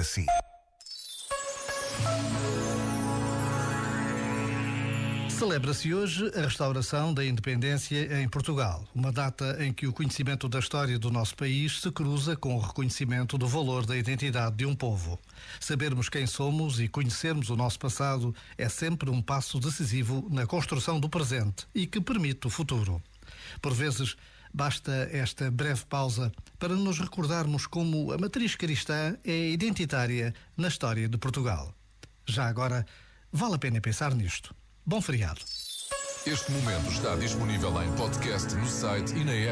para si. Celebra-se hoje a restauração da independência em Portugal, uma data em que o conhecimento da história do nosso país se cruza com o reconhecimento do valor da identidade de um povo. Sabermos quem somos e conhecermos o nosso passado é sempre um passo decisivo na construção do presente e que permite o futuro. Por vezes, basta esta breve pausa para nos recordarmos como a matriz cristã é identitária na história de Portugal. Já agora, vale a pena pensar nisto. Bom feriado. Este momento está disponível em podcast no site e na app.